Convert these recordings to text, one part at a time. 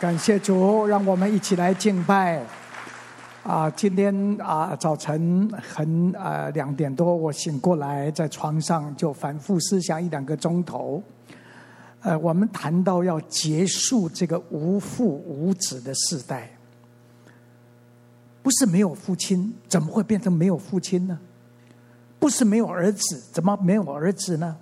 感谢主，让我们一起来敬拜。啊，今天啊早晨很啊两点多，我醒过来，在床上就反复思想一两个钟头。呃，我们谈到要结束这个无父无子的时代，不是没有父亲，怎么会变成没有父亲呢？不是没有儿子，怎么没有儿子呢？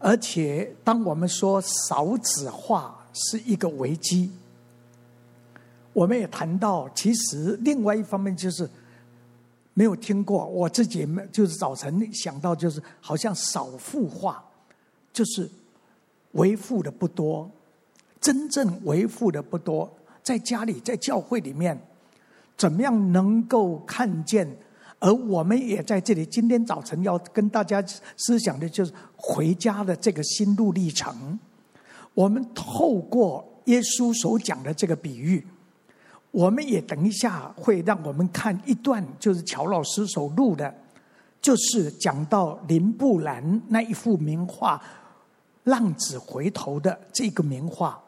而且，当我们说少子化是一个危机，我们也谈到，其实另外一方面就是没有听过，我自己没就是早晨想到，就是好像少父化，就是为父的不多，真正为父的不多，在家里，在教会里面，怎么样能够看见？而我们也在这里，今天早晨要跟大家思想的就是回家的这个心路历程。我们透过耶稣所讲的这个比喻，我们也等一下会让我们看一段，就是乔老师所录的，就是讲到林布兰那一幅名画《浪子回头》的这个名画，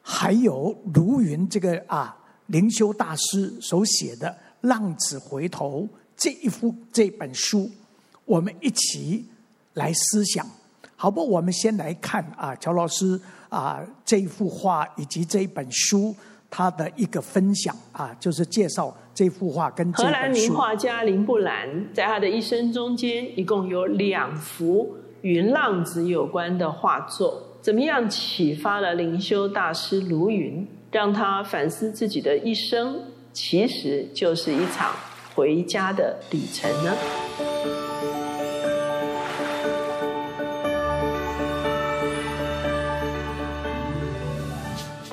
还有卢云这个啊灵修大师所写的《浪子回头》。这一幅这本书，我们一起来思想，好不？我们先来看啊，乔老师啊这一幅画以及这一本书，他的一个分享啊，就是介绍这幅画跟。荷兰名画家林布兰在他的一生中间，一共有两幅与浪子有关的画作，怎么样启发了灵修大师卢云，让他反思自己的一生，其实就是一场。回家的旅程呢？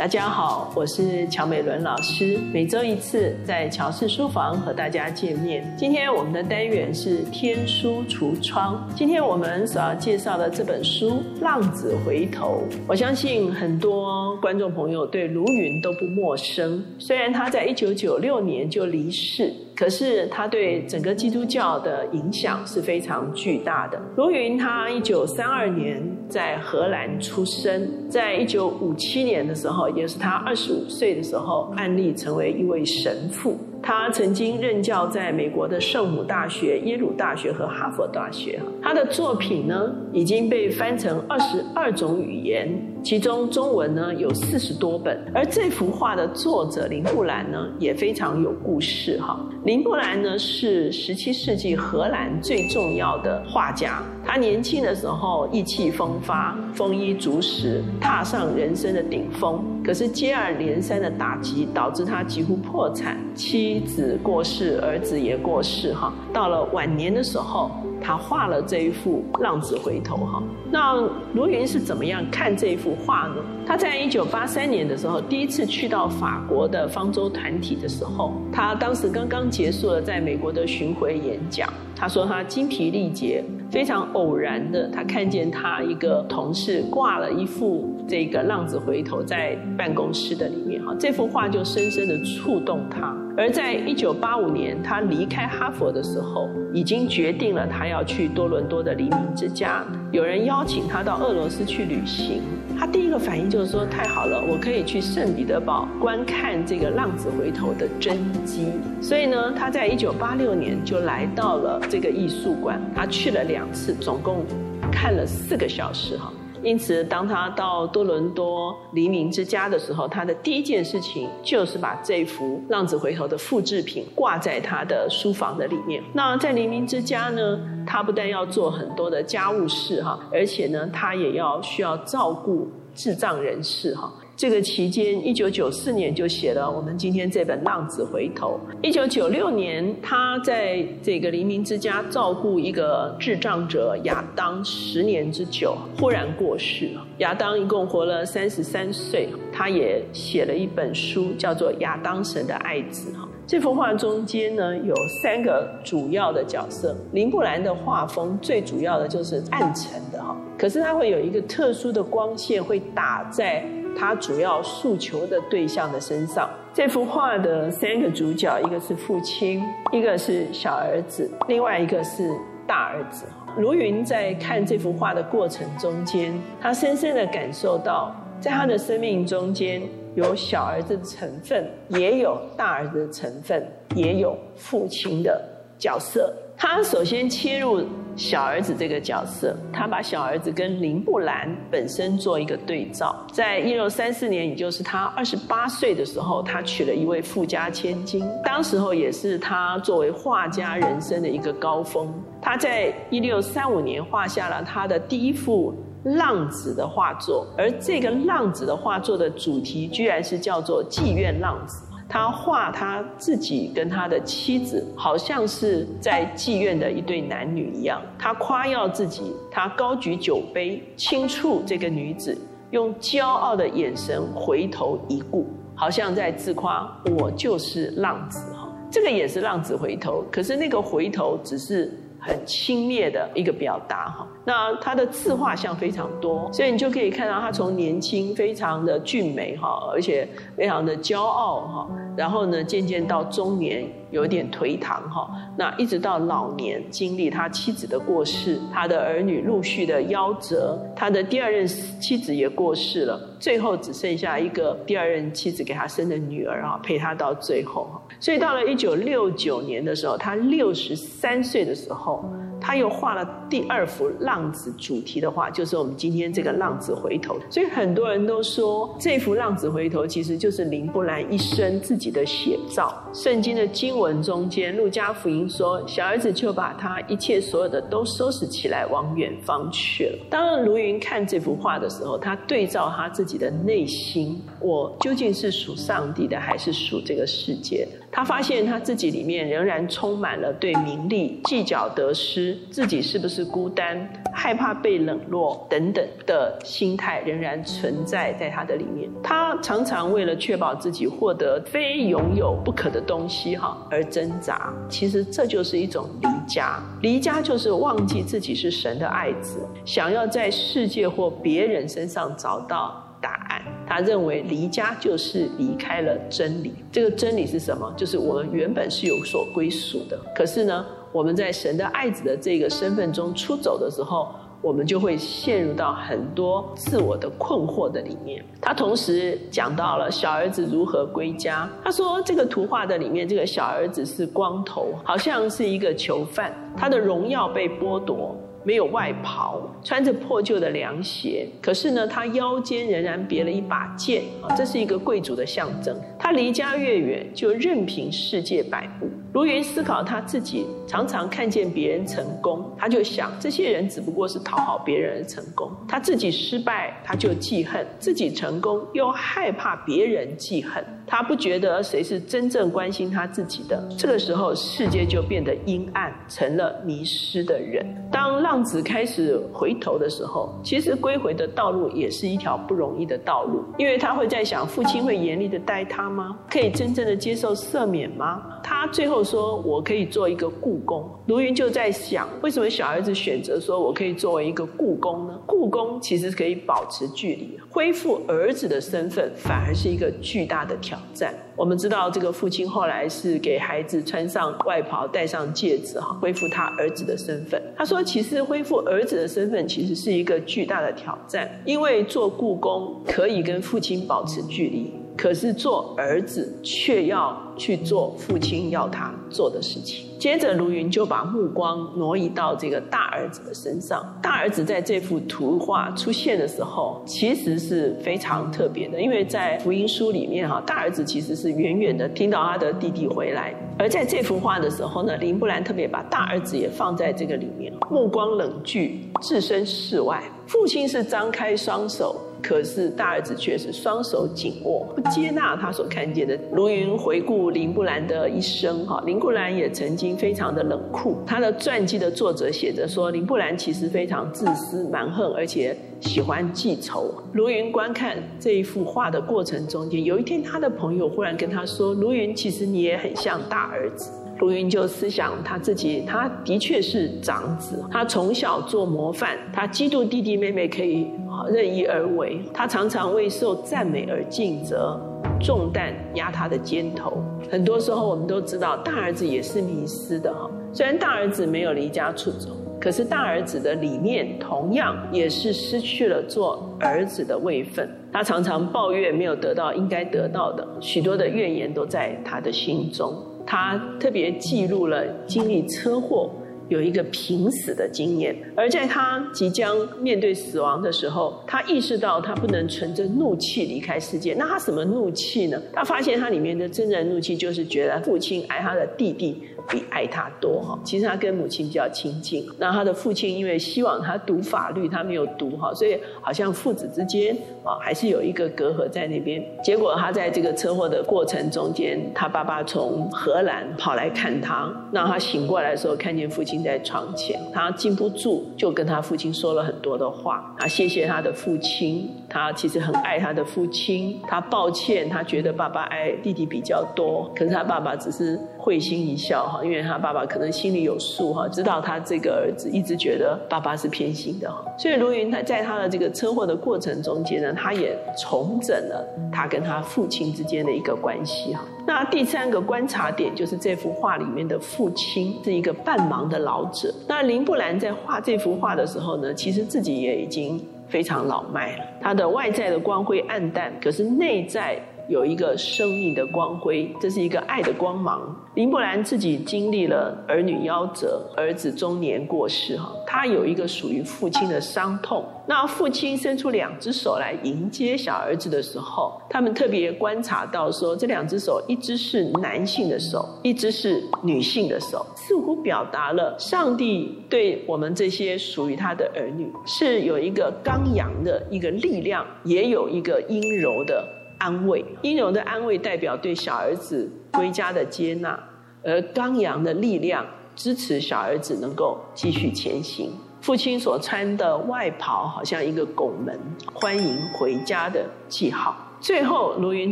大家好，我是乔美伦老师，每周一次在乔氏书房和大家见面。今天我们的单元是天书橱窗。今天我们所要介绍的这本书《浪子回头》，我相信很多观众朋友对卢云都不陌生。虽然他在一九九六年就离世，可是他对整个基督教的影响是非常巨大的。卢云他一九三二年在荷兰出生，在一九五七年的时候。也是他二十五岁的时候，按立成为一位神父。他曾经任教在美国的圣母大学、耶鲁大学和哈佛大学。他的作品呢，已经被翻成二十二种语言，其中中文呢有四十多本。而这幅画的作者林布兰呢，也非常有故事哈。林布兰呢是十七世纪荷兰最重要的画家。他年轻的时候意气风发、丰衣足食，踏上人生的顶峰。可是接二连三的打击导致他几乎破产，妻子过世，儿子也过世。哈，到了晚年的时候，他画了这一幅《浪子回头》。哈，那卢云是怎么样看这一幅画呢？他在一九八三年的时候，第一次去到法国的方舟团体的时候，他当时刚刚结束了在美国的巡回演讲。他说他精疲力竭，非常偶然的，他看见他一个同事挂了一幅这个浪子回头在办公室的里面哈，这幅画就深深的触动他。而在一九八五年他离开哈佛的时候，已经决定了他要去多伦多的黎明之家，有人邀请他到俄罗斯去旅行。他第一个反应就是说：“太好了，我可以去圣彼得堡观看这个浪子回头的真迹。”所以呢，他在一九八六年就来到了这个艺术馆。他去了两次，总共看了四个小时哈。因此，当他到多伦多黎明之家的时候，他的第一件事情就是把这幅浪子回头的复制品挂在他的书房的里面。那在黎明之家呢，他不但要做很多的家务事哈，而且呢，他也要需要照顾智障人士哈。这个期间，一九九四年就写了我们今天这本《浪子回头》。一九九六年，他在这个黎明之家照顾一个智障者亚当十年之久，忽然过世。亚当一共活了三十三岁，他也写了一本书，叫做《亚当神的爱子》。哈这幅画中间呢，有三个主要的角色。林布兰的画风最主要的就是暗沉的哈，可是它会有一个特殊的光线会打在他主要诉求的对象的身上。这幅画的三个主角，一个是父亲，一个是小儿子，另外一个是大儿子。卢云在看这幅画的过程中间，他深深的感受到。在他的生命中间有小儿子的成分，也有大儿子的成分，也有父亲的角色。他首先切入小儿子这个角色，他把小儿子跟林布兰本身做一个对照。在一六三四年，也就是他二十八岁的时候，他娶了一位富家千金，当时候也是他作为画家人生的一个高峰。他在一六三五年画下了他的第一幅浪子的画作，而这个浪子的画作的主题居然是叫做妓院浪子。他画他自己跟他的妻子，好像是在妓院的一对男女一样。他夸耀自己，他高举酒杯，轻触这个女子，用骄傲的眼神回头一顾，好像在自夸：“我就是浪子。”哈，这个也是浪子回头，可是那个回头只是很轻蔑的一个表达。哈，那他的自画像非常多，所以你就可以看到他从年轻非常的俊美，哈，而且非常的骄傲，哈。然后呢，渐渐到中年有点颓唐哈，那一直到老年，经历他妻子的过世，他的儿女陆续的夭折，他的第二任妻子也过世了，最后只剩下一个第二任妻子给他生的女儿啊，陪他到最后。所以到了一九六九年的时候，他六十三岁的时候。他又画了第二幅浪子主题的画，就是我们今天这个浪子回头。所以很多人都说，这幅浪子回头其实就是林布兰一生自己的写照。圣经的经文中间，路加福音说，小儿子就把他一切所有的都收拾起来，往远方去了。当卢云看这幅画的时候，他对照他自己的内心，我究竟是属上帝的，还是属这个世界的？他发现他自己里面仍然充满了对名利、计较得失、自己是不是孤单、害怕被冷落等等的心态，仍然存在在他的里面。他常常为了确保自己获得非拥有不可的东西哈而挣扎。其实这就是一种离家，离家就是忘记自己是神的爱子，想要在世界或别人身上找到答案。他认为离家就是离开了真理。这个真理是什么？就是我们原本是有所归属的。可是呢，我们在神的爱子的这个身份中出走的时候，我们就会陷入到很多自我的困惑的里面。他同时讲到了小儿子如何归家。他说，这个图画的里面，这个小儿子是光头，好像是一个囚犯，他的荣耀被剥夺。没有外袍，穿着破旧的凉鞋，可是呢，他腰间仍然别了一把剑啊，这是一个贵族的象征。他离家越远，就任凭世界摆布。卢云思考他自己，常常看见别人成功，他就想，这些人只不过是讨好别人的成功。他自己失败，他就记恨；自己成功，又害怕别人记恨。他不觉得谁是真正关心他自己的。这个时候，世界就变得阴暗，成了迷失的人。当浪子开始回头的时候，其实归回的道路也是一条不容易的道路，因为他会在想：父亲会严厉的待他吗？可以真正的接受赦免吗？他最后说：“我可以做一个故宫。”卢云就在想：为什么小儿子选择说我可以作为一个故宫呢？故宫其实可以保持距离，恢复儿子的身份反而是一个巨大的挑战。我们知道，这个父亲后来是给孩子穿上外袍，戴上戒指，哈，恢复他儿子的身份。他说：“其实恢复儿子的身份，其实是一个巨大的挑战，因为做故宫可以跟父亲保持距离。”可是做儿子却要去做父亲要他做的事情。接着，卢云就把目光挪移到这个大儿子的身上。大儿子在这幅图画出现的时候，其实是非常特别的，因为在福音书里面哈，大儿子其实是远远的听到他的弟弟回来，而在这幅画的时候呢，林布兰特别把大儿子也放在这个里面，目光冷峻，置身事外。父亲是张开双手。可是大儿子却是双手紧握，不接纳他所看见的。卢云回顾林布兰的一生，哈，林布兰也曾经非常的冷酷。他的传记的作者写着说，林布兰其实非常自私、蛮横，而且喜欢记仇。卢云观看这一幅画的过程中间，有一天他的朋友忽然跟他说：“卢云，其实你也很像大儿子。”卢云就思想他自己，他的确是长子，他从小做模范，他嫉妒弟弟妹妹可以任意而为，他常常为受赞美而尽责，重担压他的肩头。很多时候我们都知道，大儿子也是迷失的哈。虽然大儿子没有离家出走，可是大儿子的里面同样也是失去了做儿子的位分。他常常抱怨没有得到应该得到的，许多的怨言都在他的心中。他特别记录了经历车祸。有一个濒死的经验，而在他即将面对死亡的时候，他意识到他不能存着怒气离开世界。那他什么怒气呢？他发现他里面的真正怒气就是觉得父亲爱他的弟弟比爱他多哈。其实他跟母亲比较亲近，那他的父亲因为希望他读法律，他没有读哈，所以好像父子之间啊还是有一个隔阂在那边。结果他在这个车祸的过程中间，他爸爸从荷兰跑来看他，那他醒过来的时候看见父亲。在床前，他禁不住就跟他父亲说了很多的话。他谢谢他的父亲，他其实很爱他的父亲。他抱歉，他觉得爸爸爱弟弟比较多，可是他爸爸只是会心一笑哈，因为他爸爸可能心里有数哈，知道他这个儿子一直觉得爸爸是偏心的哈。所以卢云他在他的这个车祸的过程中间呢，他也重整了他跟他父亲之间的一个关系哈。那第三个观察点就是这幅画里面的父亲是一个半盲的老者。那林布兰在画这幅画的时候呢，其实自己也已经非常老迈了。他的外在的光辉暗淡，可是内在。有一个生命的光辉，这是一个爱的光芒。林伯兰自己经历了儿女夭折，儿子中年过世，哈，他有一个属于父亲的伤痛。那父亲伸出两只手来迎接小儿子的时候，他们特别观察到说，这两只手，一只是男性的手，一只是女性的手，似乎表达了上帝对我们这些属于他的儿女，是有一个刚阳的一个力量，也有一个阴柔的。安慰，阴柔的安慰代表对小儿子归家的接纳，而刚阳的力量支持小儿子能够继续前行。父亲所穿的外袍好像一个拱门，欢迎回家的记号。最后，卢云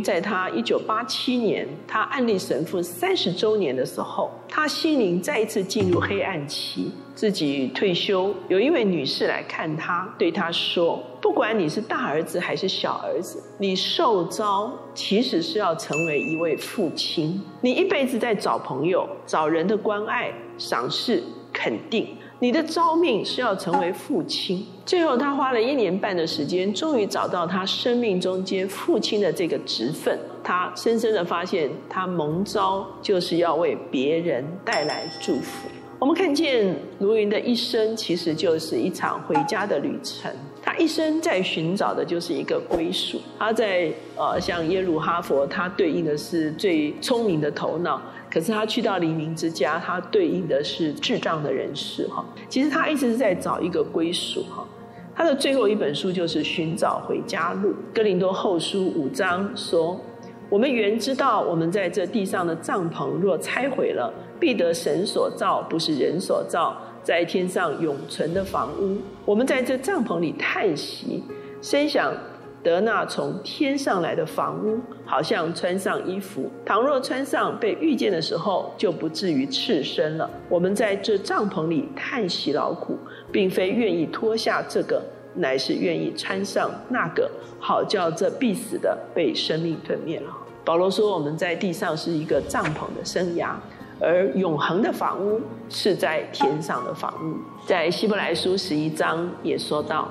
在他一九八七年，他案例神父三十周年的时候，他心灵再一次进入黑暗期，自己退休。有一位女士来看他，对他说：“不管你是大儿子还是小儿子，你受召其实是要成为一位父亲。你一辈子在找朋友、找人的关爱、赏识、肯定。”你的召命是要成为父亲。最后，他花了一年半的时间，终于找到他生命中间父亲的这个职分。他深深的发现，他蒙召就是要为别人带来祝福。我们看见卢云的一生，其实就是一场回家的旅程。他一生在寻找的就是一个归属。他在呃，像耶鲁哈佛，他对应的是最聪明的头脑。可是他去到黎明之家，他对应的是智障的人士哈。其实他一直是在找一个归属哈。他的最后一本书就是《寻找回家路》。哥林多后书五章说：“我们原知道，我们在这地上的帐篷若拆毁了，必得神所造，不是人所造，在天上永存的房屋。我们在这帐篷里叹息，深想。”得那从天上来的房屋，好像穿上衣服。倘若穿上，被遇见的时候，就不至于赤身了。我们在这帐篷里叹息劳苦，并非愿意脱下这个，乃是愿意穿上那个，好叫这必死的被生命吞灭了。保罗说，我们在地上是一个帐篷的生涯，而永恒的房屋是在天上的房屋。在希伯来书十一章也说到。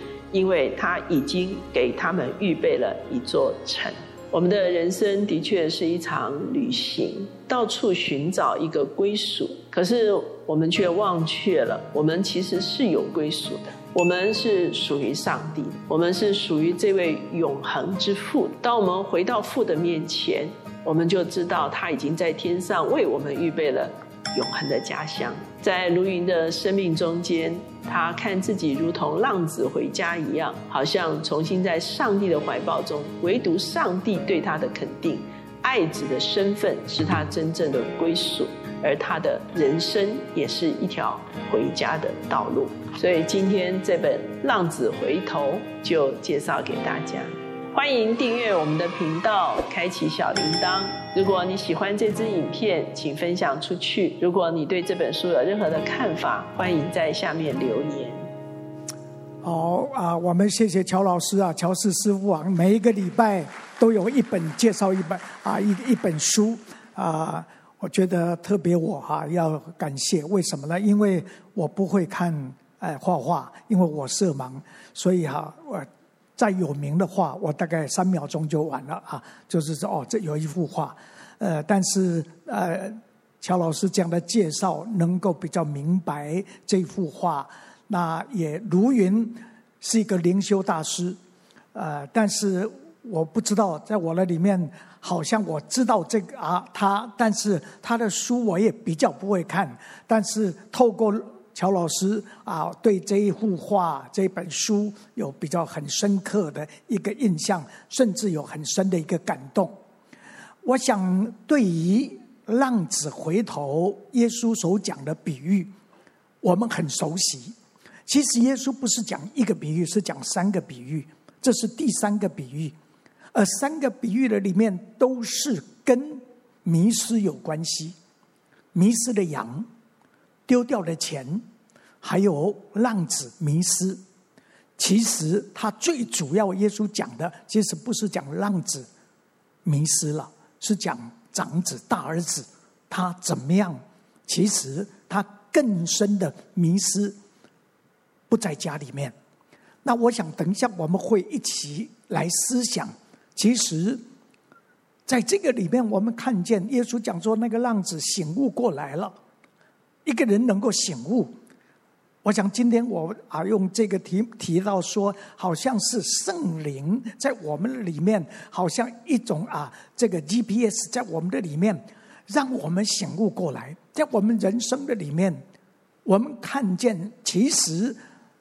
因为他已经给他们预备了一座城。我们的人生的确是一场旅行，到处寻找一个归属。可是我们却忘却了，我们其实是有归属的。我们是属于上帝，我们是属于这位永恒之父。当我们回到父的面前，我们就知道他已经在天上为我们预备了永恒的家乡。在卢云的生命中间，他看自己如同浪子回家一样，好像重新在上帝的怀抱中。唯独上帝对他的肯定，爱子的身份是他真正的归属。而他的人生也是一条回家的道路。所以今天这本《浪子回头》就介绍给大家。欢迎订阅我们的频道，开启小铃铛。如果你喜欢这支影片，请分享出去。如果你对这本书有任何的看法，欢迎在下面留言。好啊，我们谢谢乔老师啊，乔氏师傅啊，每一个礼拜都有一本介绍一本啊一一本书啊，我觉得特别我哈、要感谢，为什么呢？因为我不会看哎画画，因为我色盲，所以哈、我。再有名的画，我大概三秒钟就完了啊！就是说，哦，这有一幅画，呃，但是呃，乔老师这样的介绍，能够比较明白这幅画。那也如云是一个灵修大师，呃，但是我不知道，在我的里面，好像我知道这个啊，他，但是他的书我也比较不会看，但是透过。乔老师啊，对这一幅画、这本书有比较很深刻的一个印象，甚至有很深的一个感动。我想，对于浪子回头，耶稣所讲的比喻，我们很熟悉。其实耶稣不是讲一个比喻，是讲三个比喻，这是第三个比喻。而三个比喻的里面，都是跟迷失有关系，迷失的羊。丢掉的钱，还有浪子迷失。其实他最主要，耶稣讲的其实不是讲浪子迷失了，是讲长子大儿子他怎么样。其实他更深的迷失不在家里面。那我想等一下我们会一起来思想。其实在这个里面，我们看见耶稣讲说，那个浪子醒悟过来了。一个人能够醒悟，我想今天我啊用这个题提到说，好像是圣灵在我们里面，好像一种啊这个 GPS 在我们的里面，让我们醒悟过来，在我们人生的里面，我们看见其实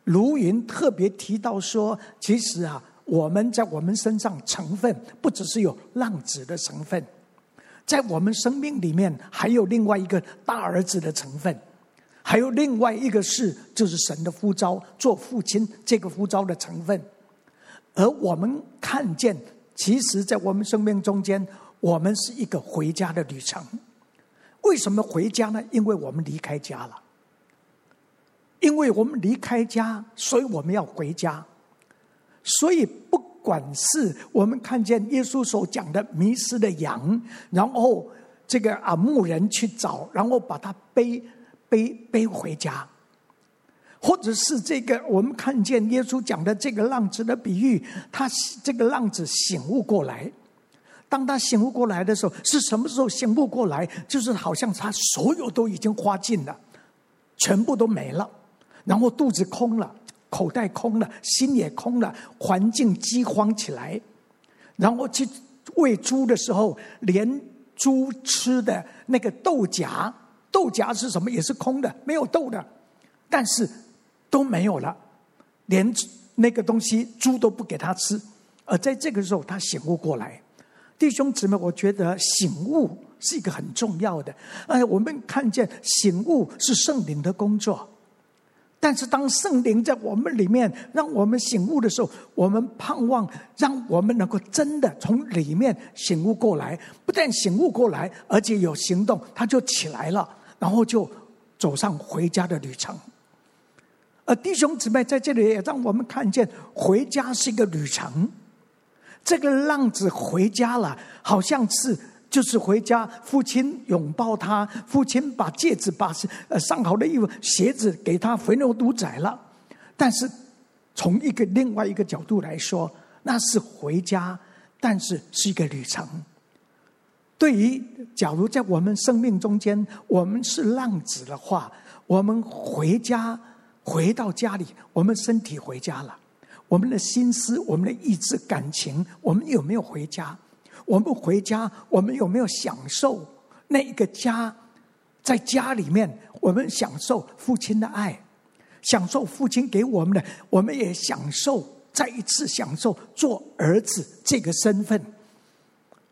卢云特别提到说，其实啊我们在我们身上成分不只是有浪子的成分。在我们生命里面，还有另外一个大儿子的成分，还有另外一个是，就是神的呼召，做父亲这个呼召的成分。而我们看见，其实，在我们生命中间，我们是一个回家的旅程。为什么回家呢？因为我们离开家了。因为我们离开家，所以我们要回家。所以不。管是我们看见耶稣所讲的迷失的羊，然后这个啊牧人去找，然后把他背背背回家，或者是这个我们看见耶稣讲的这个浪子的比喻，他这个浪子醒悟过来，当他醒悟过来的时候，是什么时候醒悟过来？就是好像他所有都已经花尽了，全部都没了，然后肚子空了。口袋空了，心也空了，环境饥荒起来，然后去喂猪的时候，连猪吃的那个豆荚，豆荚是什么？也是空的，没有豆的，但是都没有了，连那个东西猪都不给他吃。而在这个时候，他醒悟过来，弟兄姊妹，我觉得醒悟是一个很重要的。哎，我们看见醒悟是圣灵的工作。但是，当圣灵在我们里面让我们醒悟的时候，我们盼望让我们能够真的从里面醒悟过来。不但醒悟过来，而且有行动，他就起来了，然后就走上回家的旅程。而弟兄姊妹在这里也让我们看见，回家是一个旅程。这个浪子回家了，好像是。就是回家，父亲拥抱他，父亲把戒指、把呃上好的衣服、鞋子给他，肥牛犊宰了。但是从一个另外一个角度来说，那是回家，但是是一个旅程。对于假如在我们生命中间，我们是浪子的话，我们回家，回到家里，我们身体回家了，我们的心思、我们的意志、感情，我们有没有回家？我们回家，我们有没有享受那一个家？在家里面，我们享受父亲的爱，享受父亲给我们的，我们也享受再一次享受做儿子这个身份。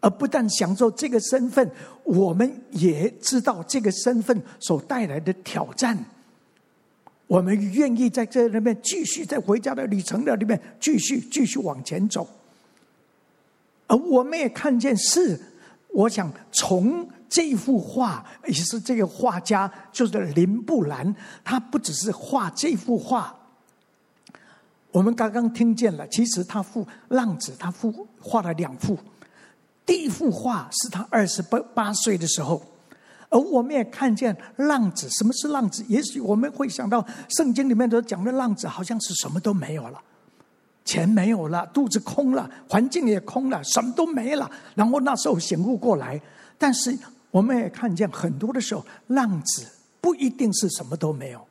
而不但享受这个身份，我们也知道这个身份所带来的挑战。我们愿意在这里面继续在回家的旅程的里面继续继续往前走。而我们也看见是，我想从这幅画，也是这个画家就是林布兰，他不只是画这幅画。我们刚刚听见了，其实他画浪子，他画画了两幅。第一幅画是他二十八八岁的时候，而我们也看见浪子。什么是浪子？也许我们会想到圣经里面都讲的浪子，好像是什么都没有了，钱没有了，肚子空了，环境也空了，什么都没了。然后那时候醒悟过来，但是我们也看见很多的时候，浪子不一定是什么都没有，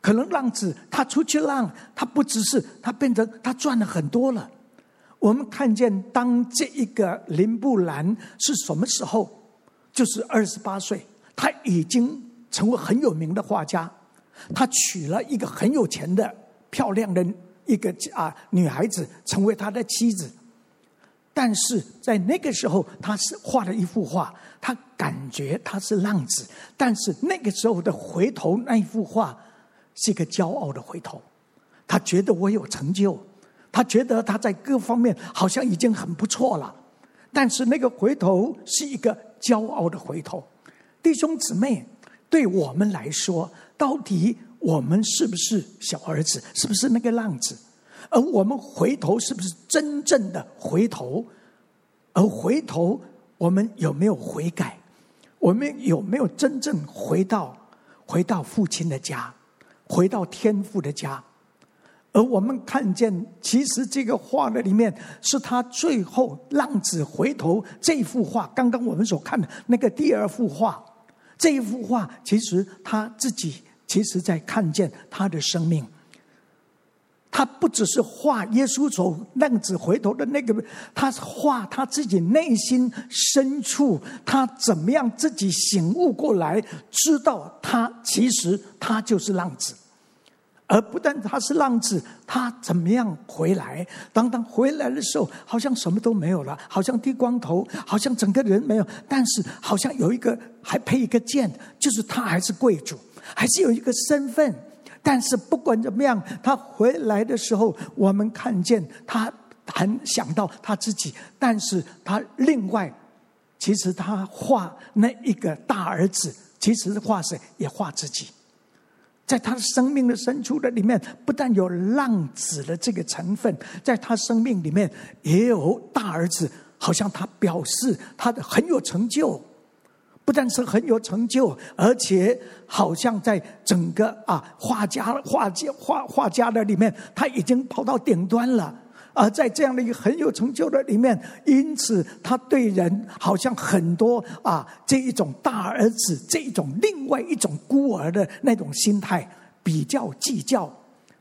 可能浪子他出去浪，他不只是他变成他赚了很多了。我们看见，当这一个林布兰是什么时候？就是二十八岁，他已经成为很有名的画家。他娶了一个很有钱的、漂亮的一个啊女孩子，成为他的妻子。但是在那个时候，他是画了一幅画，他感觉他是浪子。但是那个时候的回头那一幅画，是一个骄傲的回头。他觉得我有成就。他觉得他在各方面好像已经很不错了，但是那个回头是一个骄傲的回头。弟兄姊妹，对我们来说，到底我们是不是小儿子？是不是那个浪子？而我们回头是不是真正的回头？而回头，我们有没有悔改？我们有没有真正回到回到父亲的家，回到天父的家？而我们看见，其实这个画的里面是他最后浪子回头这幅画。刚刚我们所看的那个第二幅画，这一幅画其实他自己其实在看见他的生命。他不只是画耶稣走浪子回头的那个，他画他自己内心深处，他怎么样自己醒悟过来，知道他其实他就是浪子。而不但他是浪子，他怎么样回来？当他回来的时候，好像什么都没有了，好像剃光头，好像整个人没有。但是好像有一个还配一个剑，就是他还是贵族，还是有一个身份。但是不管怎么样，他回来的时候，我们看见他很想到他自己，但是他另外，其实他画那一个大儿子，其实画谁也画自己。在他生命的深处的里面，不但有浪子的这个成分，在他生命里面也有大儿子，好像他表示他的很有成就，不但是很有成就，而且好像在整个啊画家画家画画家的里面，他已经跑到顶端了。而在这样的一个很有成就的里面，因此他对人好像很多啊，这一种大儿子，这一种另外一种孤儿的那种心态，比较计较、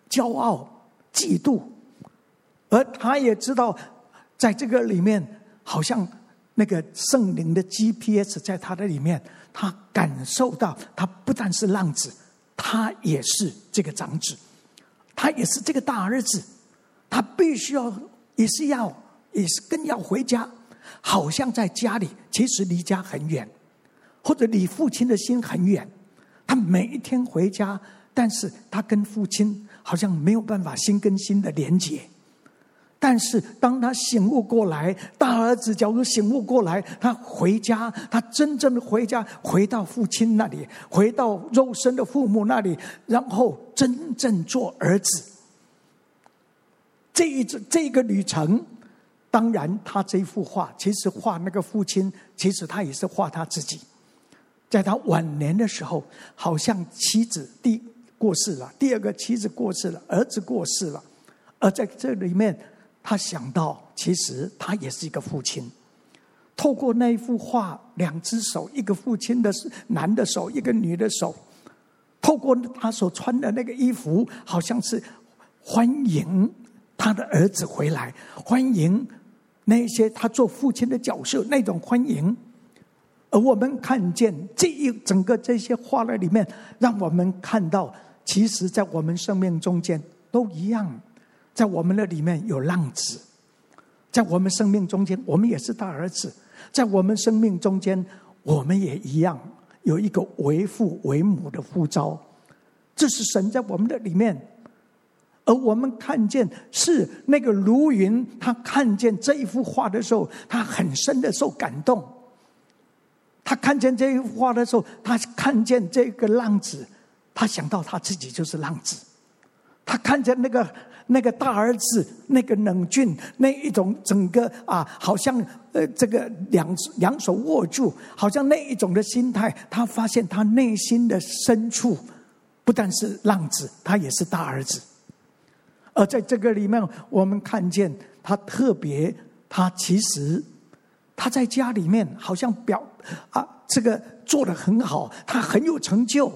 骄傲、嫉妒，而他也知道，在这个里面，好像那个圣灵的 GPS 在他的里面，他感受到，他不但是浪子，他也是这个长子，他也是这个大儿子。他必须要，也是要，也是更要回家，好像在家里，其实离家很远，或者离父亲的心很远。他每一天回家，但是他跟父亲好像没有办法心跟心的连接。但是当他醒悟过来，大儿子假如醒悟过来，他回家，他真正的回家，回到父亲那里，回到肉身的父母那里，然后真正做儿子。这一这这个旅程，当然他这幅画其实画那个父亲，其实他也是画他自己。在他晚年的时候，好像妻子第过世了，第二个妻子过世了，儿子过世了，而在这里面，他想到其实他也是一个父亲。透过那一幅画，两只手，一个父亲的男的手，一个女的手，透过他所穿的那个衣服，好像是欢迎。他的儿子回来，欢迎那些他做父亲的角色那种欢迎，而我们看见这一整个这些画的里面，让我们看到，其实，在我们生命中间都一样，在我们的里面有浪子，在我们生命中间，我们也是大儿子，在我们生命中间，我们也一样有一个为父为母的呼召。这是神在我们的里面，而我们看见是那个卢云，他看见这一幅画的时候，他很深的受感动。他看见这一幅画的时候，他看见这个浪子，他想到他自己就是浪子。他看见那个那个大儿子，那个冷峻，那一种整个啊，好像呃，这个两两手握住，好像那一种的心态。他发现他内心的深处，不但是浪子，他也是大儿子。而在这个里面，我们看见他特别，他其实他在家里面好像表啊，这个做的很好，他很有成就。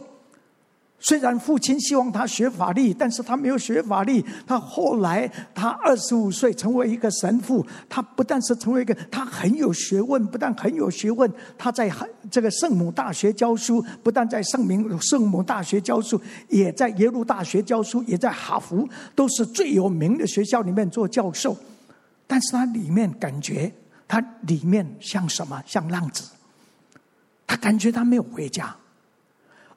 虽然父亲希望他学法律，但是他没有学法律。他后来，他二十五岁成为一个神父。他不但是成为一个，他很有学问，不但很有学问，他在这个圣母大学教书，不但在圣明圣母大学教书，也在耶鲁大学教书，也在哈佛，都是最有名的学校里面做教授。但是他里面感觉，他里面像什么？像浪子。他感觉他没有回家。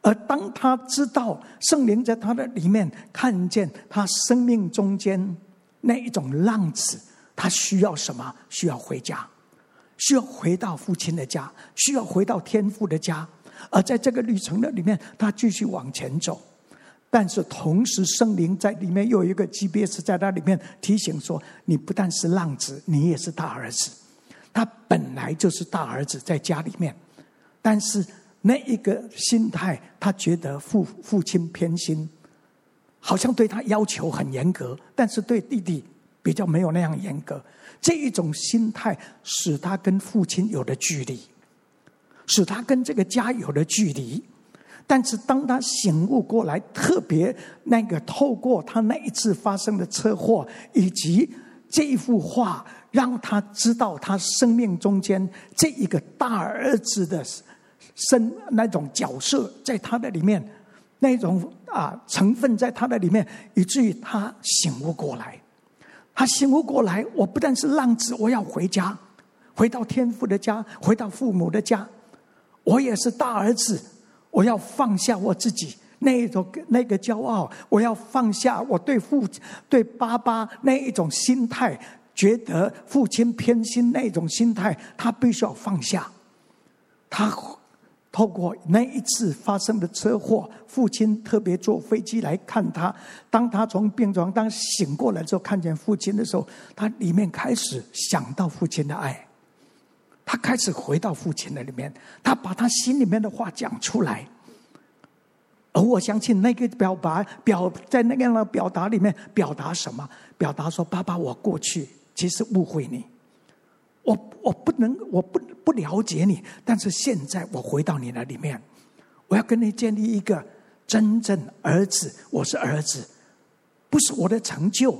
而当他知道圣灵在他的里面看见他生命中间那一种浪子，他需要什么？需要回家，需要回到父亲的家，需要回到天父的家。而在这个旅程的里面，他继续往前走，但是同时圣灵在里面又有一个级别是在他里面提醒说：你不但是浪子，你也是大儿子。他本来就是大儿子，在家里面，但是。那一个心态，他觉得父父亲偏心，好像对他要求很严格，但是对弟弟比较没有那样严格。这一种心态使他跟父亲有了距离，使他跟这个家有了距离。但是当他醒悟过来，特别那个透过他那一次发生的车祸，以及这一幅画，让他知道他生命中间这一个大儿子的。生那种角色在他的里面，那种啊成分在他的里面，以至于他醒悟过来。他醒悟过来，我不但是浪子，我要回家，回到天父的家，回到父母的家。我也是大儿子，我要放下我自己那一种那个骄傲，我要放下我对父对爸爸那一种心态，觉得父亲偏心那一种心态，他必须要放下。他。透过那一次发生的车祸，父亲特别坐飞机来看他。当他从病床当醒过来之后，看见父亲的时候，他里面开始想到父亲的爱，他开始回到父亲的里面，他把他心里面的话讲出来。而我相信那个表白表在那个样的表达里面，表达什么？表达说：“爸爸，我过去其实误会你。”我我不能，我不不了解你，但是现在我回到你那里面，我要跟你建立一个真正儿子。我是儿子，不是我的成就，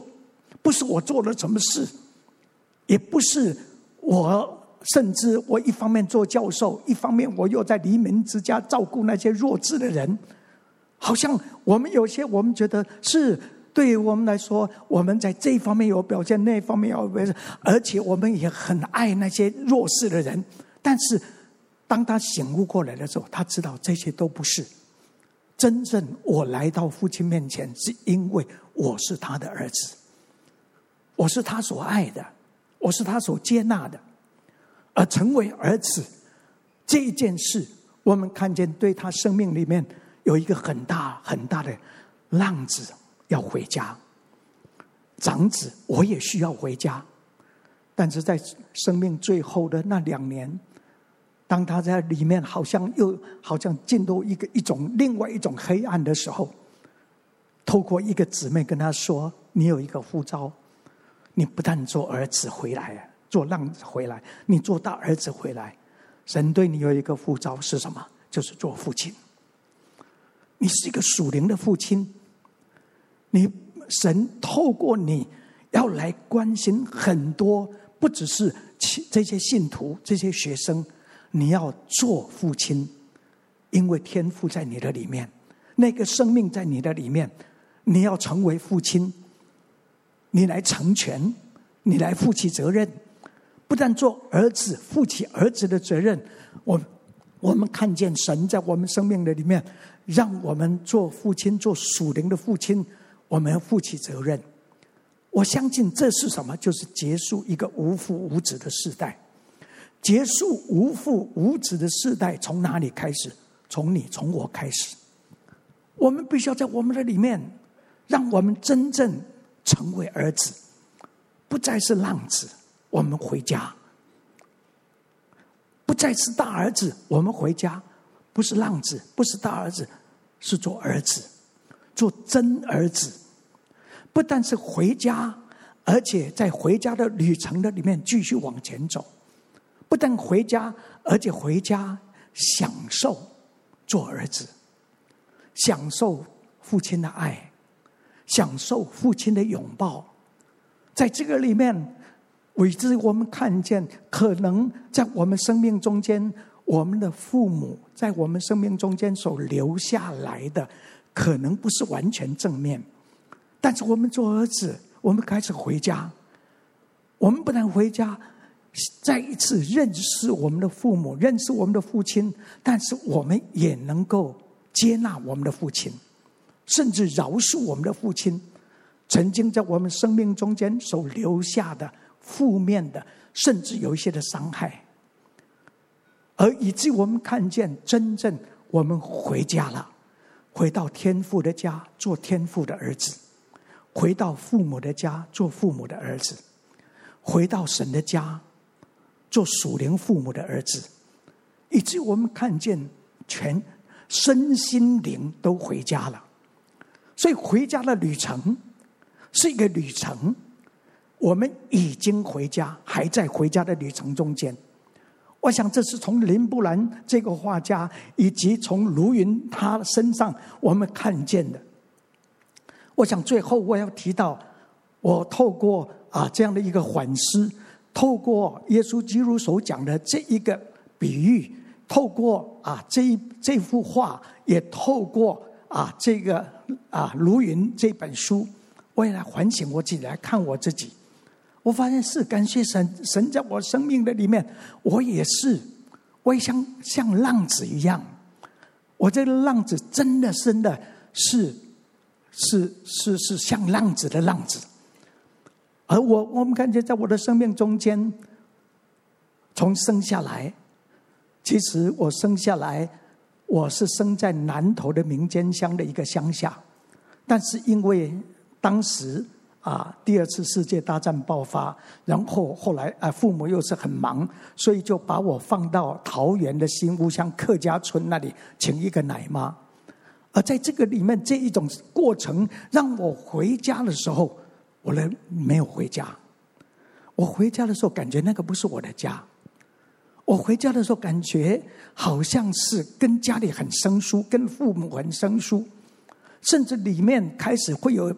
不是我做了什么事，也不是我，甚至我一方面做教授，一方面我又在黎明之家照顾那些弱智的人，好像我们有些我们觉得是。对于我们来说，我们在这方面有表现，那方面有表现，而且我们也很爱那些弱势的人。但是，当他醒悟过来的时候，他知道这些都不是真正。我来到父亲面前，是因为我是他的儿子，我是他所爱的，我是他所接纳的。而成为儿子这一件事，我们看见对他生命里面有一个很大很大的浪子。要回家，长子，我也需要回家，但是在生命最后的那两年，当他在里面好像又好像进入一个一种另外一种黑暗的时候，透过一个姊妹跟他说：“你有一个护照，你不但做儿子回来，做浪子回来，你做大儿子回来，神对你有一个护照是什么？就是做父亲。你是一个属灵的父亲。”你神透过你要来关心很多，不只是这些信徒、这些学生，你要做父亲，因为天赋在你的里面，那个生命在你的里面，你要成为父亲，你来成全，你来负起责任，不但做儿子负起儿子的责任，我我们看见神在我们生命的里面，让我们做父亲、做属灵的父亲，我们要负起责任。我相信这是什么？就是结束一个无父无子的世代。结束无父无子的世代从哪里开始？从你从我开始。我们必须要在我们的里面，让我们真正成为儿子，不再是浪子。我们回家，不再是大儿子。我们回家，不是浪子，不是大儿子，是做儿子，做真儿子。不但是回家，而且在回家的旅程的里面继续往前走。不但回家，而且回家享受做儿子，享受父亲的爱，享受父亲的拥抱。在这个里面。为之，我们看见可能在我们生命中间，我们的父母在我们生命中间所留下来的，可能不是完全正面。但是我们做儿子，我们开始回家，我们不但回家，再一次认识我们的父母，认识我们的父亲，但是我们也能够接纳我们的父亲，甚至饶恕我们的父亲曾经在我们生命中间所留下的。负面的，甚至有一些的伤害，而以至于我们看见真正我们回家了，回到天父的家做天父的儿子，回到父母的家做父母的儿子，回到神的家做属灵父母的儿子，以至于我们看见全身心灵都回家了，所以回家的旅程是一个旅程。我们已经回家，还在回家的旅程中间。我想，这是从林布兰这个画家，以及从卢云他身上我们看见的。我想，最后我要提到，我透过啊这样的一个反思，透过耶稣基督所讲的这一个比喻，透过啊这一这幅画，也透过啊这个啊卢云这本书，我也来反省我自己，来看我自己。我发现是感谢神，神在我生命的里面，我也是，我也像像浪子一样。我这个浪子真的真的是是是是像浪子的浪子。而我我们感觉在我的生命中间，从生下来，其实我生下来，我是生在南投的民间乡的一个乡下，但是因为当时。啊，第二次世界大战爆发，然后后来啊，父母又是很忙，所以就把我放到桃园的新屋乡客家村那里，请一个奶妈。而在这个里面，这一种过程让我回家的时候，我呢没有回家。我回家的时候，感觉那个不是我的家。我回家的时候，感觉好像是跟家里很生疏，跟父母很生疏，甚至里面开始会有。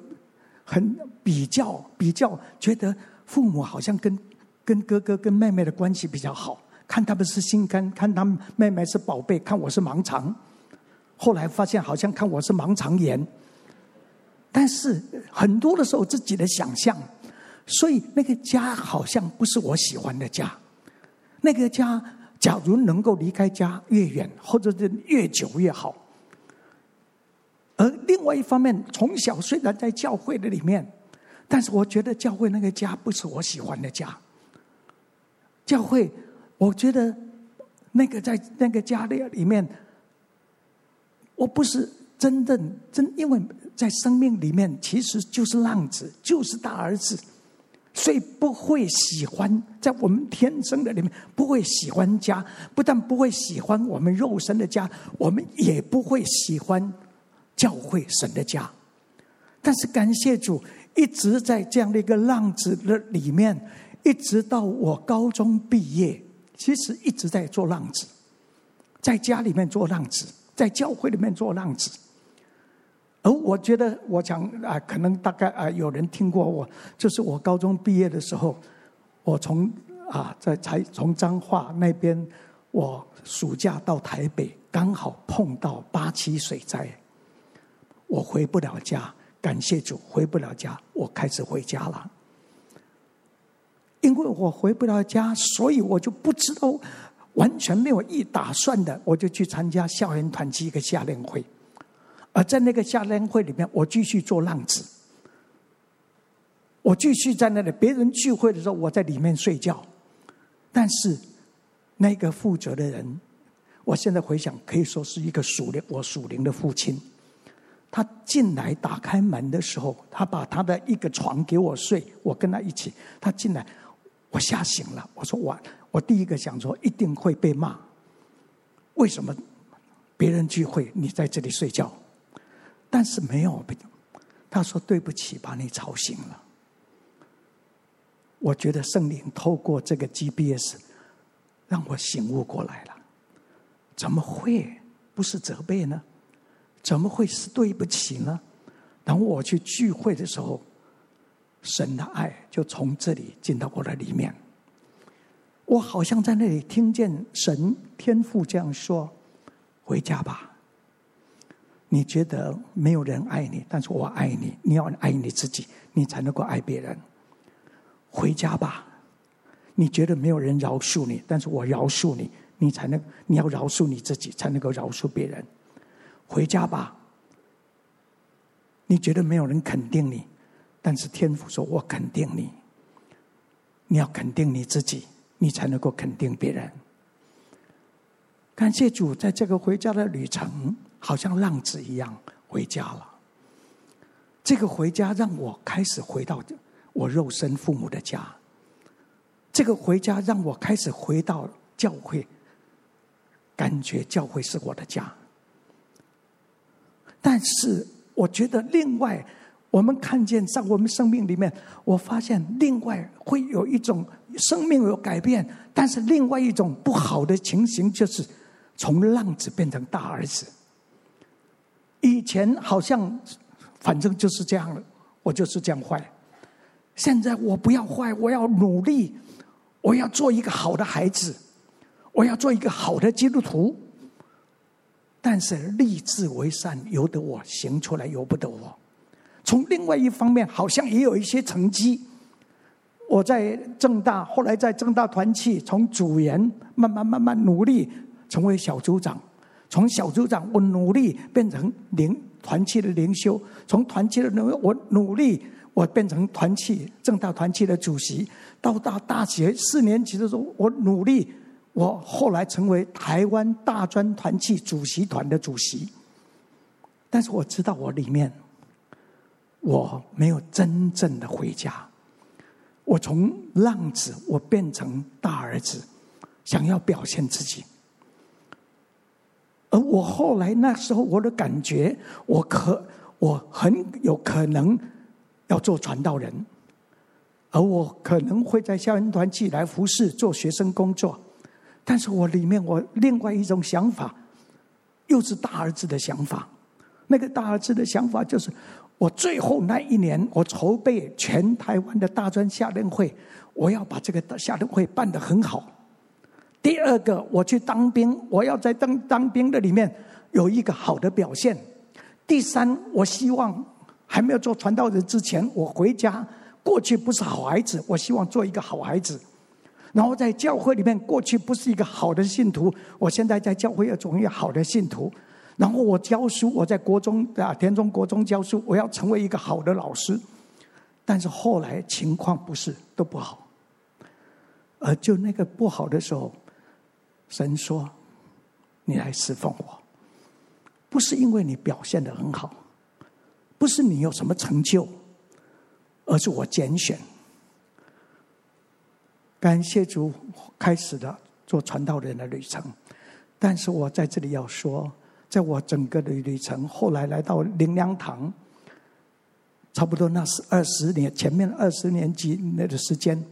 很比较比较，觉得父母好像跟跟哥哥跟妹妹的关系比较好，看他们是心肝，看他们妹妹是宝贝，看我是盲肠。后来发现好像看我是盲肠炎，但是很多的时候自己的想象，所以那个家好像不是我喜欢的家。那个家，假如能够离开家越远，或者是越久越好。而另外一方面，从小虽然在教会的里面，但是我觉得教会那个家不是我喜欢的家。教会，我觉得那个在那个家里里面，我不是真正真，因为在生命里面其实就是浪子，就是大儿子，所以不会喜欢在我们天生的里面不会喜欢家，不但不会喜欢我们肉身的家，我们也不会喜欢。教会神的家，但是感谢主，一直在这样的一个浪子的里面，一直到我高中毕业，其实一直在做浪子，在家里面做浪子，在教会里面做浪子。而我觉得，我想啊，可能大概啊，有人听过我，就是我高中毕业的时候，我从啊在才从彰化那边，我暑假到台北，刚好碰到八七水灾。我回不了家，感谢主，回不了家，我开始回家了。因为我回不了家，所以我就不知道，完全没有一打算的，我就去参加校园团契一个夏令会。而在那个夏令会里面，我继续做浪子。我继续在那里，别人聚会的时候，我在里面睡觉。但是那个负责的人，我现在回想，可以说是一个属灵，我属灵的父亲。他进来打开门的时候，他把他的一个床给我睡，我跟他一起。他进来，我吓醒了。我说我我第一个想说一定会被骂。为什么别人聚会你在这里睡觉？但是没有，他说对不起，把你吵醒了。我觉得圣灵透过这个 GPS 让我醒悟过来了。怎么会不是责备呢？怎么会是对不起呢？当我去聚会的时候，神的爱就从这里进到我的里面。我好像在那里听见神天父这样说：“回家吧。你觉得没有人爱你，但是我爱你。你要爱你自己，你才能够爱别人。回家吧。你觉得没有人饶恕你，但是我饶恕你，你才能你要饶恕你自己，才能够饶恕别人。”回家吧。你觉得没有人肯定你，但是天父说：“我肯定你。你要肯定你自己，你才能够肯定别人。”感谢主，在这个回家的旅程，好像浪子一样回家了。这个回家让我开始回到我肉身父母的家。这个回家让我开始回到教会，感觉教会是我的家。但是，我觉得另外，我们看见在我们生命里面，我发现另外会有一种生命有改变，但是另外一种不好的情形就是从浪子变成大儿子。以前好像反正就是这样了，我就是这样坏。现在我不要坏，我要努力，我要做一个好的孩子，我要做一个好的基督徒。但是立志为善，由得我行出来，由不得我。从另外一方面，好像也有一些成绩。我在政大，后来在政大团契，从组员慢慢慢慢努力成为小组长。从小组长，我努力变成领团契的领袖。从团契的领，我努力我变成团契政大团契的主席。到大大学四年级的时候，我努力。我后来成为台湾大专团契主席团的主席，但是我知道我里面我没有真正的回家。我从浪子，我变成大儿子，想要表现自己。而我后来那时候，我的感觉，我可我很有可能要做传道人，而我可能会在校园团契来服侍做学生工作。但是我里面我另外一种想法，又是大儿子的想法。那个大儿子的想法就是，我最后那一年，我筹备全台湾的大专夏令会，我要把这个夏令会办得很好。第二个，我去当兵，我要在当当兵的里面有一个好的表现。第三，我希望还没有做传道人之前，我回家，过去不是好孩子，我希望做一个好孩子。然后在教会里面，过去不是一个好的信徒，我现在在教会要做一个好的信徒。然后我教书，我在国中啊，田中国中教书，我要成为一个好的老师。但是后来情况不是都不好，而就那个不好的时候，神说：“你来侍奉我，不是因为你表现的很好，不是你有什么成就，而是我拣选。”感谢主，开始了做传道人的旅程。但是我在这里要说，在我整个的旅程，后来来到灵粮堂，差不多那是二十年，前面二十年级那个时间，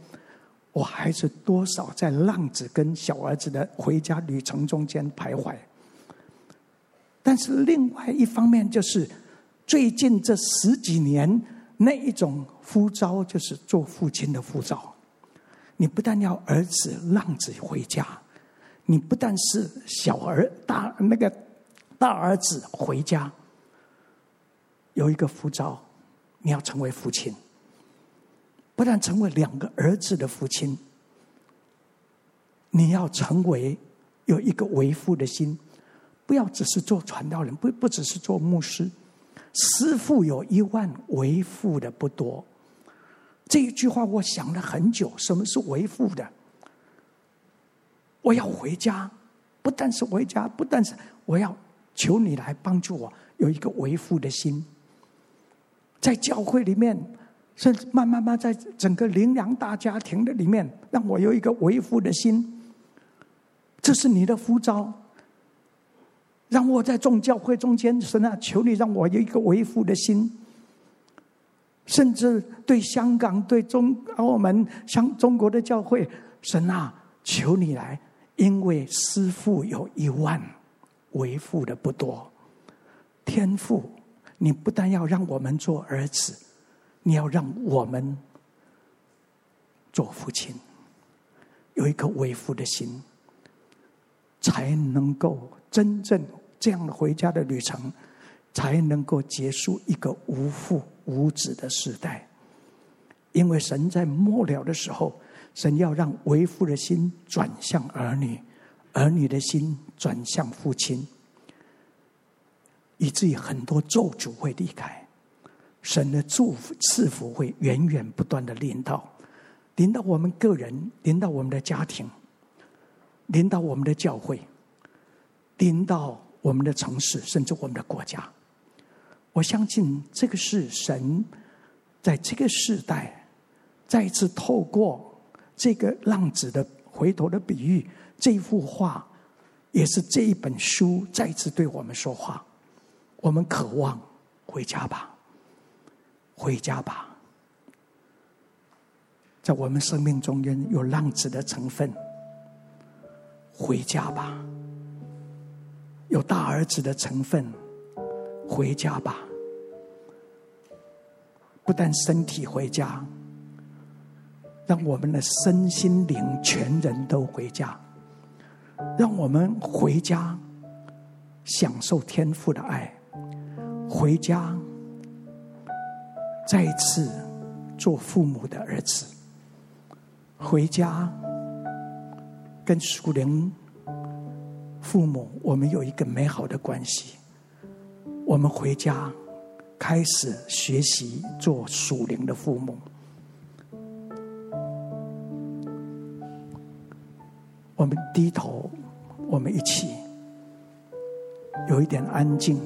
我还是多少在浪子跟小儿子的回家旅程中间徘徊。但是另外一方面，就是最近这十几年那一种呼召，就是做父亲的呼召。你不但要儿子浪子回家，你不但是小儿大那个大儿子回家，有一个呼召，你要成为父亲。不但成为两个儿子的父亲，你要成为有一个为父的心，不要只是做传道人，不不只是做牧师。师父有一万，为父的不多。这一句话我想了很久，什么是为父的？我要回家，不但是回家，不但是我要求你来帮助我，有一个为父的心。在教会里面，甚至慢慢慢，在整个灵粮大家庭的里面，让我有一个为父的心。这是你的呼召，让我在众教会中间，神啊，求你让我有一个为父的心。甚至对香港、对中澳门、像中国的教会，神啊，求你来，因为师父有一万，为父的不多，天父。你不但要让我们做儿子，你要让我们做父亲，有一颗为父的心，才能够真正这样的回家的旅程，才能够结束一个无父无子的时代。因为神在末了的时候，神要让为父的心转向儿女，儿女的心转向父亲。以至于很多咒诅会离开，神的祝福赐福会源源不断的临到，临到我们个人，临到我们的家庭，临到我们的教会，临到我们的城市，甚至我们的国家。我相信这个是神在这个世代再次透过这个浪子的回头的比喻，这幅画也是这一本书再次对我们说话。我们渴望回家吧，回家吧。在我们生命中间有浪子的成分，回家吧。有大儿子的成分，回家吧。不但身体回家，让我们的身心灵全人都回家，让我们回家享受天父的爱。回家，再一次做父母的儿子。回家，跟属灵父母，我们有一个美好的关系。我们回家，开始学习做属灵的父母。我们低头，我们一起有一点安静。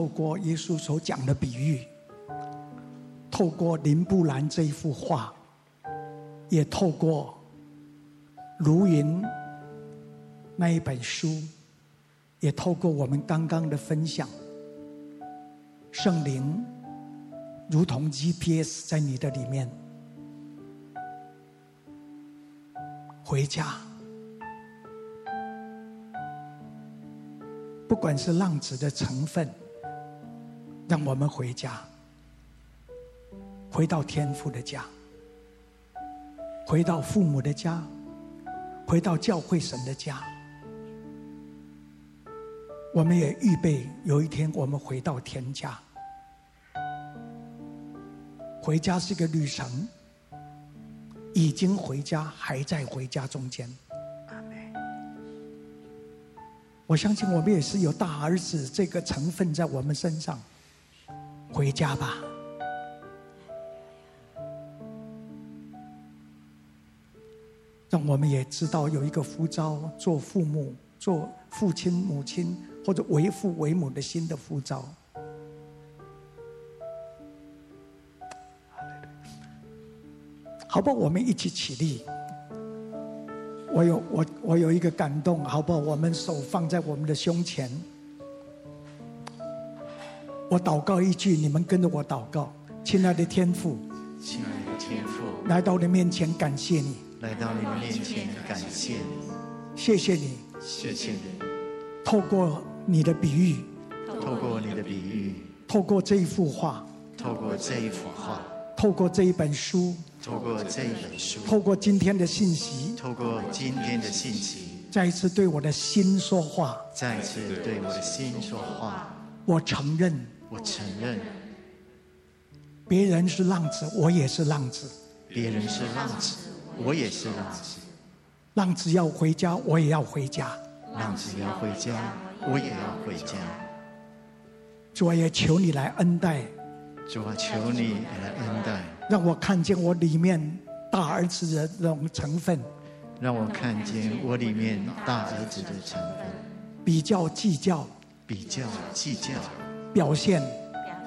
透过耶稣所讲的比喻，透过林布兰这一幅画，也透过卢云那一本书，也透过我们刚刚的分享，圣灵如同 GPS 在你的里面，回家。不管是浪子的成分，让我们回家，回到天父的家，回到父母的家，回到教会神的家。我们也预备有一天我们回到天家。回家是个旅程，已经回家，还在回家中间。我相信我们也是有大儿子这个成分在我们身上，回家吧。让我们也知道有一个呼召，做父母、做父亲、母亲或者为父为母的新的呼召。好吧，我们一起起立。我有我我有一个感动，好不？我们手放在我们的胸前，我祷告一句，你们跟着我祷告。亲爱的天父，亲爱的天父，来到你面前感谢你，来到你面前感谢你，谢谢你，谢谢你，透过你的比喻，透过你的比喻，透过这一幅画，透过这一幅画，透过这一本书，透过这一本书，透过今天的信息，透过今天的信息，再一次对我的心说话，再一次对我的心说话。我承认，我承认，别人是浪子，我也是浪子；别人是浪子，我也是浪子。浪子要回家，我也要回家；浪子要回家，我也要回家。主啊，也求你来恩待。主啊，求你来恩待，让我看见我里面大儿子的那种成分。让我看见我里面大儿子的成分。比较计较，比较计较，表现，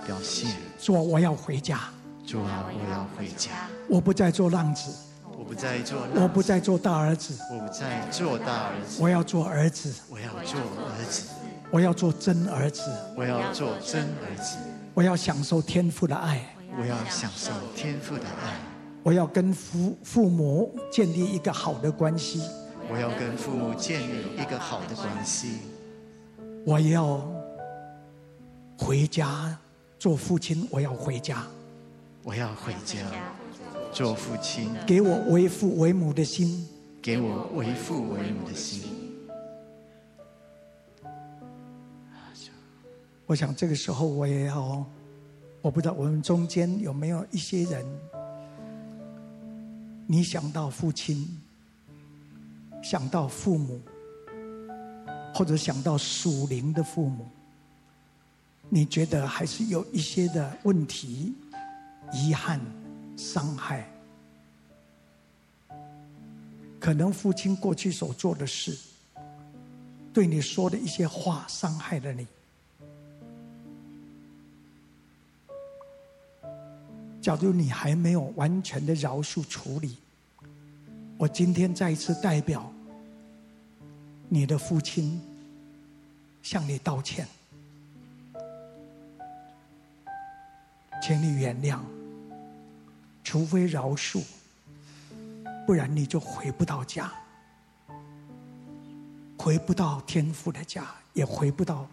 表现。说我要回家。主啊，我要回家。我不再做浪子。我不再做。我不再做大儿子。我不再做大儿子。我要做儿子。我要做儿子。我要做真儿子，我要做真儿子，我要享受天父的爱，我要享受天父的爱，我要跟父父母建立一个好的关系，我要跟父母建立一个好的关系，我要回家做父亲，我要回家，我要回家做父亲，给我为父为母的心，给我为父为母的心。我想这个时候我也要，我不知道我们中间有没有一些人，你想到父亲，想到父母，或者想到属灵的父母，你觉得还是有一些的问题、遗憾、伤害，可能父亲过去所做的事，对你说的一些话，伤害了你。假如你还没有完全的饶恕处理，我今天再一次代表你的父亲向你道歉，请你原谅，除非饶恕，不然你就回不到家，回不到天父的家，也回不到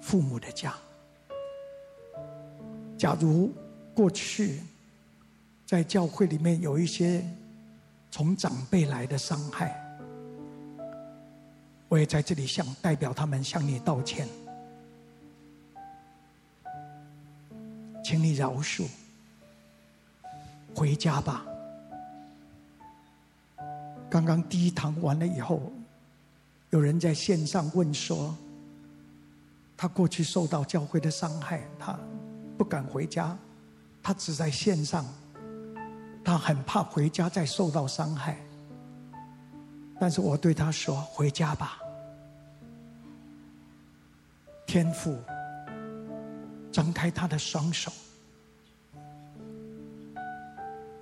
父母的家。假如过去，在教会里面有一些从长辈来的伤害，我也在这里向代表他们向你道歉，请你饶恕，回家吧。刚刚第一堂完了以后，有人在线上问说，他过去受到教会的伤害，他不敢回家。他只在线上，他很怕回家再受到伤害。但是我对他说：“回家吧，天父，张开他的双手，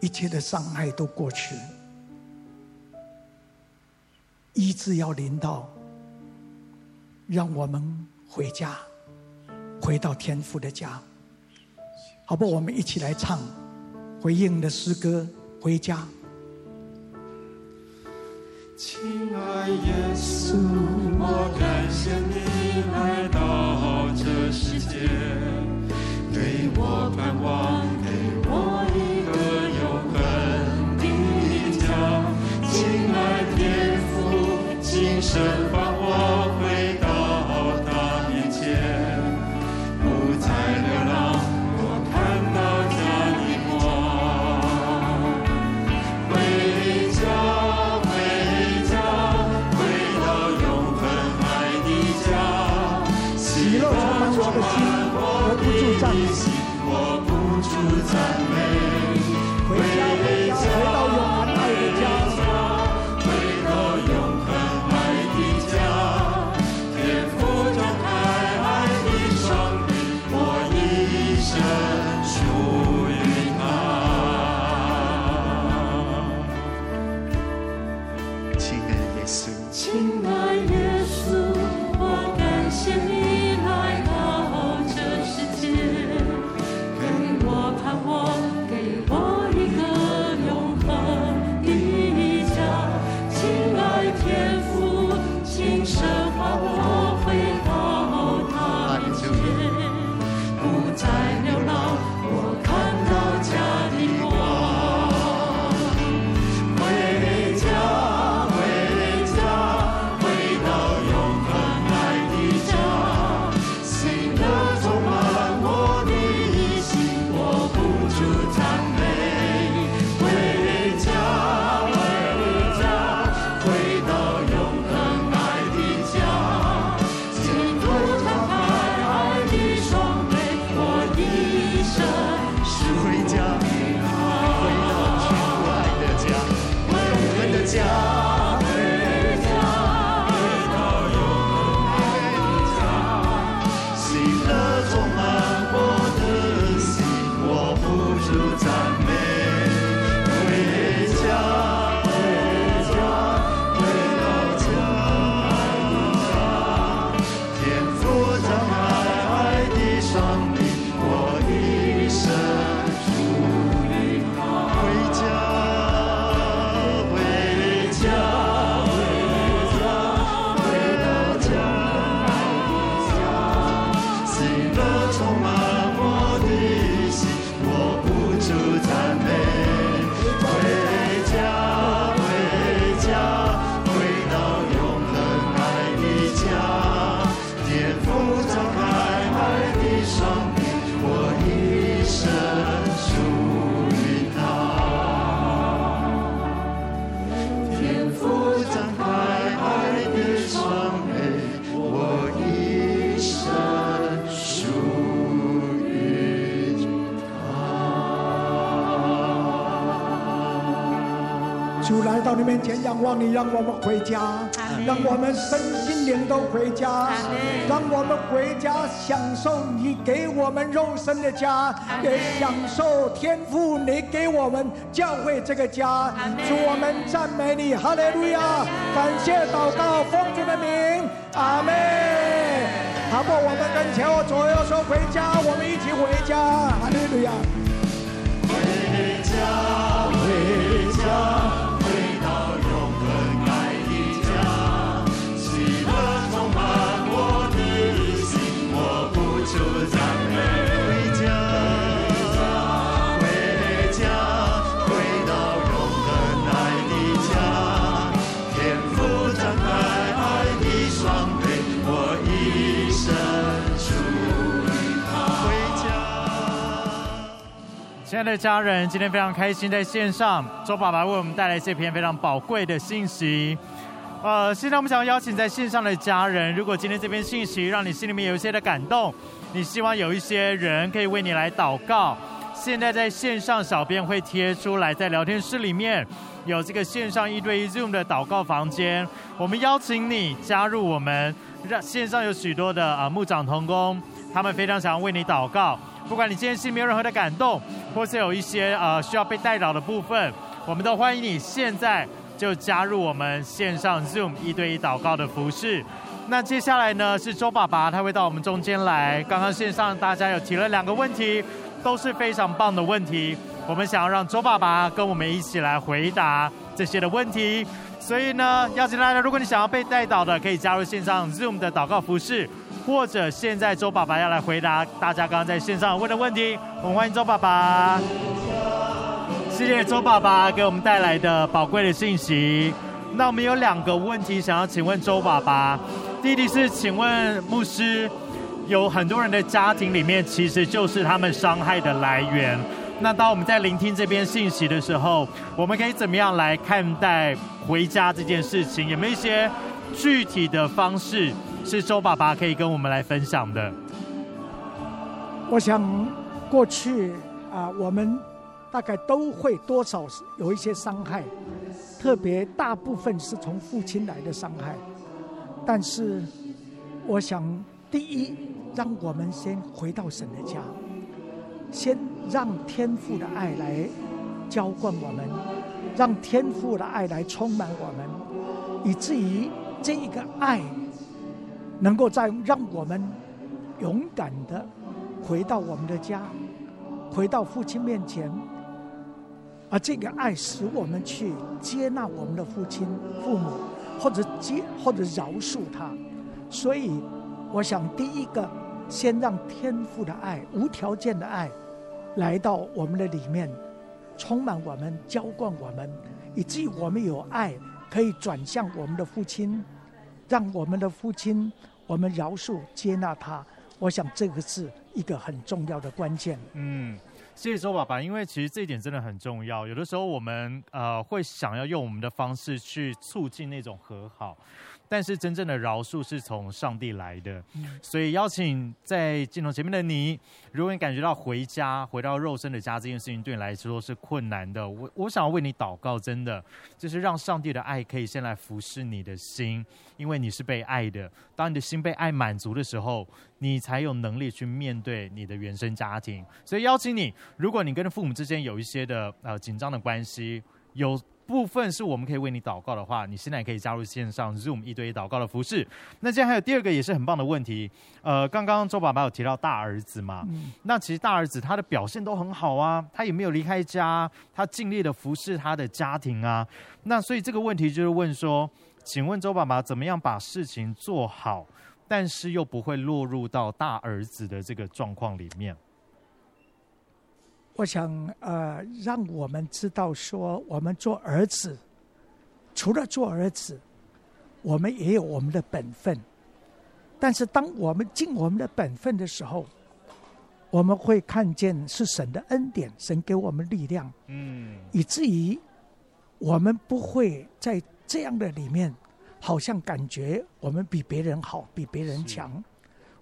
一切的伤害都过去，医治要临到，让我们回家，回到天父的家。”好不？我们一起来唱回应的诗歌《回家》。亲爱耶稣，我到你面前仰望你，让我们回家，让我们身心灵都回家，让我们回家享受你给我们肉身的家，也享受天父你给我们教会这个家。主，我们赞美你，哈利路亚！感谢祷告，奉主的名，阿门。好不，我们跟前我左右说回家，我们一起回家，哈利路亚！回家，回家。亲爱的家人，今天非常开心在线上，周爸爸为我们带来这篇非常宝贵的信息。呃，现在我们想要邀请在线上的家人，如果今天这篇信息让你心里面有一些的感动，你希望有一些人可以为你来祷告，现在在线上小编会贴出来，在聊天室里面有这个线上一对一 Zoom 的祷告房间，我们邀请你加入我们，让线上有许多的啊、呃、牧长同工，他们非常想要为你祷告。不管你今天心里没有任何的感动，或是有一些呃需要被带导的部分，我们都欢迎你现在就加入我们线上 Zoom 一对一祷告的服事。那接下来呢是周爸爸，他会到我们中间来。刚刚线上大家有提了两个问题，都是非常棒的问题。我们想要让周爸爸跟我们一起来回答这些的问题。所以呢，邀请大家，如果你想要被带导的，可以加入线上 Zoom 的祷告服事。或者现在周爸爸要来回答大家刚刚在线上问的问题，我们欢迎周爸爸。谢谢周爸爸给我们带来的宝贵的信息。那我们有两个问题想要请问周爸爸。第一题是，请问牧师，有很多人的家庭里面其实就是他们伤害的来源。那当我们在聆听这边信息的时候，我们可以怎么样来看待回家这件事情？有没有一些具体的方式？是周爸爸可以跟我们来分享的。我想过去啊，我们大概都会多少有一些伤害，特别大部分是从父亲来的伤害。但是，我想第一，让我们先回到神的家，先让天父的爱来浇灌我们，让天父的爱来充满我们，以至于这一个爱。能够再让我们勇敢的回到我们的家，回到父亲面前，而这个爱使我们去接纳我们的父亲、父母，或者接或者饶恕他。所以，我想第一个，先让天父的爱、无条件的爱来到我们的里面，充满我们、浇灌我们，以至于我们有爱可以转向我们的父亲。让我们的父亲，我们饶恕接纳他，我想这个是一个很重要的关键。嗯，所以说爸爸，因为其实这一点真的很重要。有的时候我们呃会想要用我们的方式去促进那种和好，但是真正的饶恕是从上帝来的。所以邀请在镜头前面的你，如果你感觉到回家回到肉身的家这件事情对你来说是困难的，我我想要为你祷告，真的就是让上帝的爱可以先来服侍你的心，因为你是被爱的。当你的心被爱满足的时候，你才有能力去面对你的原生家庭。所以邀请你，如果你跟父母之间有一些的呃紧张的关系，有部分是我们可以为你祷告的话，你现在可以加入线上 Zoom 一对一祷告的服饰。那这样还有第二个也是很棒的问题，呃，刚刚周爸爸有提到大儿子嘛？嗯、那其实大儿子他的表现都很好啊，他也没有离开家，他尽力的服侍他的家庭啊。那所以这个问题就是问说，请问周爸爸怎么样把事情做好，但是又不会落入到大儿子的这个状况里面？我想，呃，让我们知道说，我们做儿子，除了做儿子，我们也有我们的本分。但是，当我们尽我们的本分的时候，我们会看见是神的恩典，神给我们力量，嗯，以至于我们不会在这样的里面，好像感觉我们比别人好，比别人强。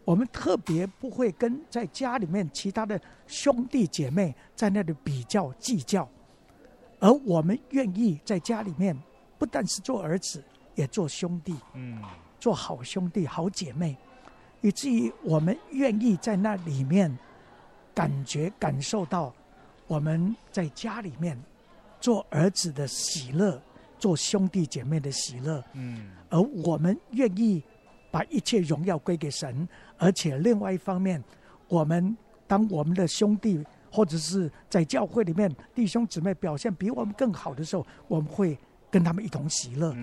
我们特别不会跟在家里面其他的兄弟姐妹在那里比较计较，而我们愿意在家里面不但是做儿子，也做兄弟，嗯，做好兄弟、好姐妹，以至于我们愿意在那里面感觉感受到我们在家里面做儿子的喜乐，做兄弟姐妹的喜乐，嗯，而我们愿意把一切荣耀归给神。而且另外一方面，我们当我们的兄弟或者是在教会里面弟兄姊妹表现比我们更好的时候，我们会跟他们一同喜乐。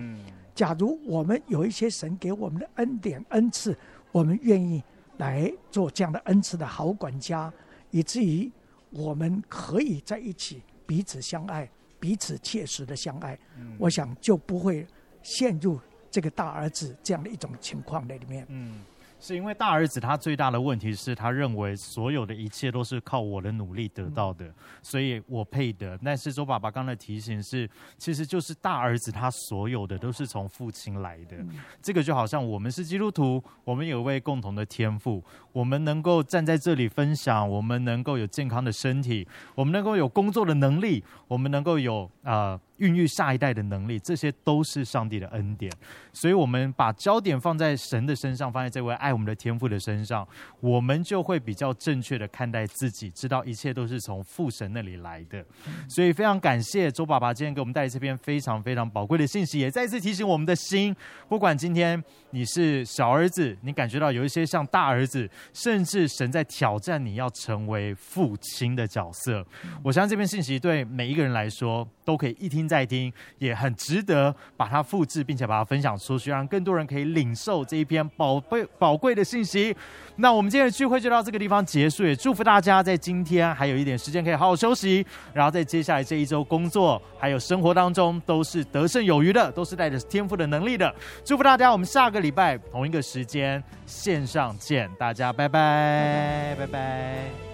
假如我们有一些神给我们的恩典恩赐，我们愿意来做这样的恩赐的好管家，以至于我们可以在一起彼此相爱，彼此切实的相爱。我想就不会陷入这个大儿子这样的一种情况在里面。嗯是因为大儿子他最大的问题是他认为所有的一切都是靠我的努力得到的，所以我配得。但是周爸爸刚才提醒是，其实就是大儿子他所有的都是从父亲来的。这个就好像我们是基督徒，我们有一位共同的天赋，我们能够站在这里分享，我们能够有健康的身体，我们能够有工作的能力，我们能够有啊。呃孕育下一代的能力，这些都是上帝的恩典。所以，我们把焦点放在神的身上，放在这位爱我们的天父的身上，我们就会比较正确的看待自己，知道一切都是从父神那里来的。所以，非常感谢周爸爸今天给我们带来这篇非常非常宝贵的信息，也再次提醒我们的心：不管今天你是小儿子，你感觉到有一些像大儿子，甚至神在挑战你要成为父亲的角色。我相信这篇信息对每一个人来说都可以一听。再听也很值得把它复制，并且把它分享出去，让更多人可以领受这一篇宝贝宝贵的信息。那我们今天的聚会就到这个地方结束，也祝福大家在今天还有一点时间可以好好休息，然后在接下来这一周工作还有生活当中都是得胜有余的，都是带着天赋的能力的。祝福大家，我们下个礼拜同一个时间线上见，大家，拜拜。拜拜。